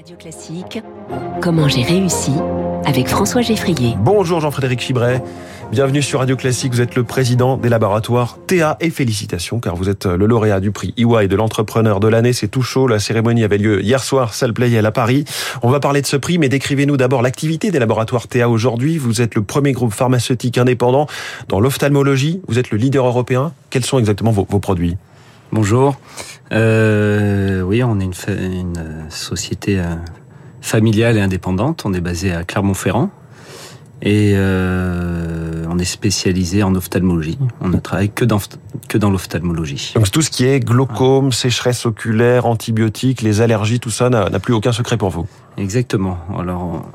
Radio Classique, comment j'ai réussi avec François Geffrier. Bonjour Jean-Frédéric Chibret, bienvenue sur Radio Classique, vous êtes le président des laboratoires TA et félicitations car vous êtes le lauréat du prix EY de l'entrepreneur de l'année, c'est tout chaud, la cérémonie avait lieu hier soir, salle Playel à Paris. On va parler de ce prix mais décrivez-nous d'abord l'activité des laboratoires TA aujourd'hui. Vous êtes le premier groupe pharmaceutique indépendant dans l'ophtalmologie, vous êtes le leader européen. Quels sont exactement vos, vos produits? Bonjour. Euh, oui, on est une, une société euh, familiale et indépendante. On est basé à Clermont-Ferrand et euh, on est spécialisé en ophtalmologie. On ne travaille que dans que dans l'ophtalmologie. Donc tout ce qui est glaucome, sécheresse oculaire, antibiotiques, les allergies, tout ça n'a plus aucun secret pour vous? Exactement. Alors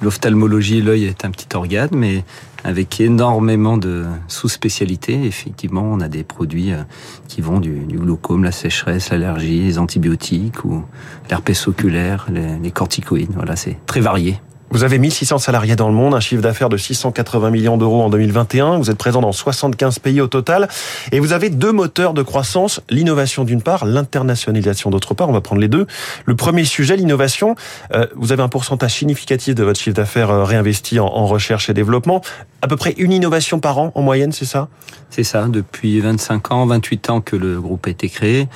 l'ophtalmologie, l'œil est un petit organe, mais avec énormément de sous-spécialités. Effectivement, on a des produits euh, qui vont du, du glaucome, la sécheresse, l'allergie, les antibiotiques ou l'herpès oculaire, les, les corticoïdes. Voilà, c'est très varié. Vous avez 1600 salariés dans le monde, un chiffre d'affaires de 680 millions d'euros en 2021. Vous êtes présent dans 75 pays au total. Et vous avez deux moteurs de croissance. L'innovation d'une part, l'internationalisation d'autre part. On va prendre les deux. Le premier sujet, l'innovation. Euh, vous avez un pourcentage significatif de votre chiffre d'affaires euh, réinvesti en, en recherche et développement. À peu près une innovation par an en moyenne, c'est ça? C'est ça. Depuis 25 ans, 28 ans que le groupe a été créé.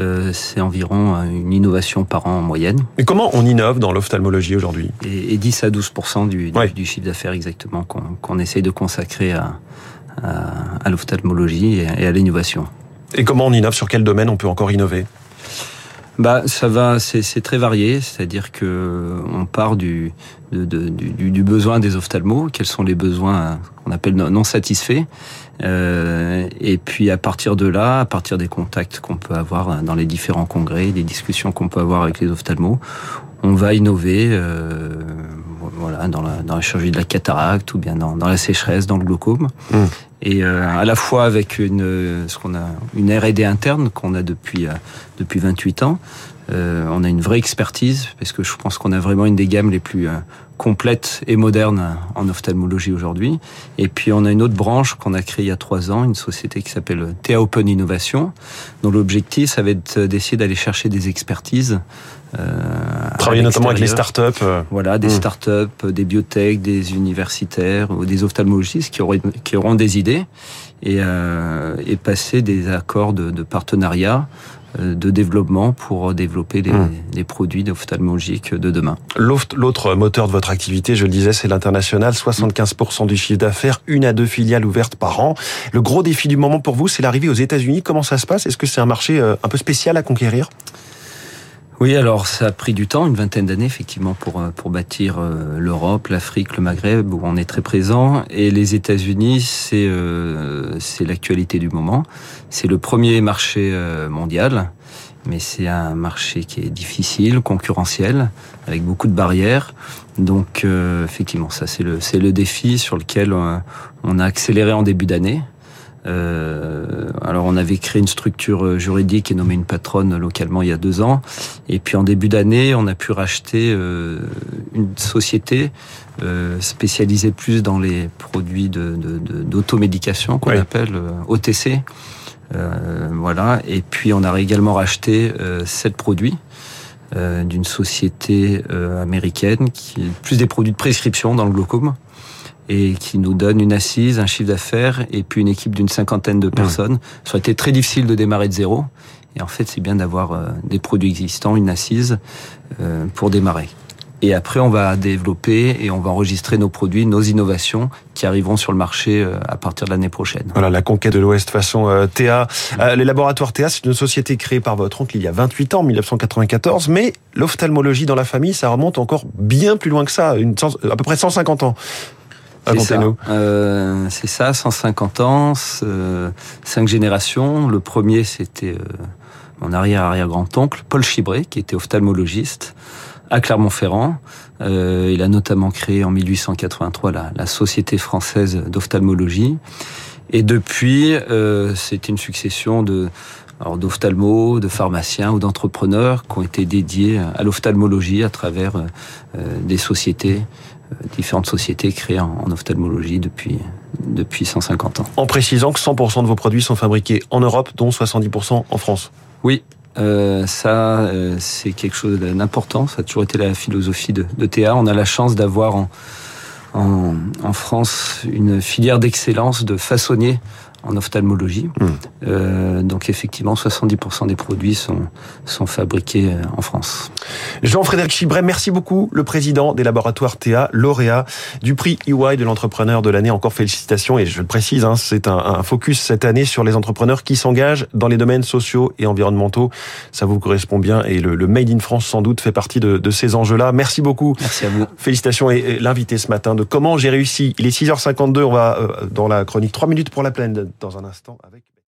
Euh, c'est environ une innovation par an en moyenne. Mais comment on innove dans l'ophtalmologie aujourd'hui? Et, et 10 à 12 du, du, ouais. du chiffre d'affaires exactement qu'on qu essaye de consacrer à, à, à l'ophtalmologie et, et à l'innovation. Et comment on innove? Sur quel domaine on peut encore innover? Bah, ça va, c'est très varié, c'est-à-dire que on part du, du, du, besoin des ophtalmos, quels sont les besoins qu'on appelle non satisfaits, euh, et puis à partir de là, à partir des contacts qu'on peut avoir dans les différents congrès, des discussions qu'on peut avoir avec les ophtalmos, on va innover. Euh, voilà, dans la, dans la chirurgie de la cataracte ou bien dans, dans la sécheresse, dans le glaucome. Mmh. Et euh, à la fois avec une, ce qu'on a, une R&D interne qu'on a depuis, euh, depuis 28 ans. Euh, on a une vraie expertise parce que je pense qu'on a vraiment une des gammes les plus euh, complètes et modernes en ophtalmologie aujourd'hui. Et puis on a une autre branche qu'on a créée il y a trois ans, une société qui s'appelle TA Open Innovation, dont l'objectif ça va être d'essayer d'aller chercher des expertises euh, Travailler notamment avec les startups. Euh... Voilà, des mmh. startups, des biotech, des universitaires ou des ophtalmologistes qui, auraient, qui auront des idées et, euh, et passer des accords de, de partenariat euh, de développement pour développer les, mmh. les produits ophtalmologiques de demain. L'autre moteur de votre activité, je le disais, c'est l'international. 75% du chiffre d'affaires, une à deux filiales ouvertes par an. Le gros défi du moment pour vous, c'est l'arrivée aux États-Unis. Comment ça se passe? Est-ce que c'est un marché euh, un peu spécial à conquérir? Oui, alors ça a pris du temps, une vingtaine d'années effectivement pour pour bâtir euh, l'Europe, l'Afrique, le Maghreb où on est très présent et les États-Unis, c'est euh, c'est l'actualité du moment. C'est le premier marché euh, mondial, mais c'est un marché qui est difficile, concurrentiel, avec beaucoup de barrières. Donc euh, effectivement, ça c'est le c'est le défi sur lequel on a accéléré en début d'année. Euh, alors on avait créé une structure juridique et nommé une patronne localement il y a deux ans. Et puis en début d'année, on a pu racheter euh, une société euh, spécialisée plus dans les produits d'automédication de, de, qu'on oui. appelle euh, OTC. Euh, voilà. Et puis on a également racheté sept produits d'une société américaine qui plus des produits de prescription dans le glaucome et qui nous donne une assise, un chiffre d'affaires et puis une équipe d'une cinquantaine de personnes. Ça aurait été très difficile de démarrer de zéro. Et en fait, c'est bien d'avoir euh, des produits existants, une assise euh, pour démarrer. Et après, on va développer et on va enregistrer nos produits, nos innovations qui arriveront sur le marché euh, à partir de l'année prochaine. Voilà, la conquête de l'Ouest façon euh. Euh, les laboratoires TA, c'est une société créée par votre oncle il y a 28 ans, 1994, mais l'ophtalmologie dans la famille, ça remonte encore bien plus loin que ça, une, à peu près 150 ans. C'est ça. Euh, c'est ça, 150 ans, euh, cinq générations. Le premier, c'était euh, mon arrière-arrière-grand-oncle, Paul Chibré, qui était ophtalmologiste à Clermont-Ferrand. Euh, il a notamment créé en 1883 la, la Société française d'ophtalmologie. Et depuis, euh, c'est une succession de d'ophtalmos, de pharmaciens ou d'entrepreneurs qui ont été dédiés à l'ophtalmologie à travers euh, des sociétés différentes sociétés créées en, ophtalmologie depuis, depuis 150 ans. En précisant que 100% de vos produits sont fabriqués en Europe, dont 70% en France. Oui, Euh, ça, euh, c'est quelque chose d'important. Ça a toujours été la philosophie de, de Théa. On a la chance d'avoir en, en, France une filière d'excellence de façonniers en ophtalmologie. Mmh. Euh, donc effectivement, 70% des produits sont, sont fabriqués euh, en France. Jean-Frédéric Chibret, merci beaucoup, le président des laboratoires Théa, lauréat du prix EY de l'entrepreneur de l'année. Encore félicitations et je le précise, hein, c'est un, un, focus cette année sur les entrepreneurs qui s'engagent dans les domaines sociaux et environnementaux. Ça vous correspond bien et le, le Made in France sans doute fait partie de, de ces enjeux-là. Merci beaucoup. Merci à vous. Félicitations et, et l'invité ce matin de comment j'ai réussi. Il est 6h52, on va euh, dans la chronique 3 minutes pour la plaine dans un instant avec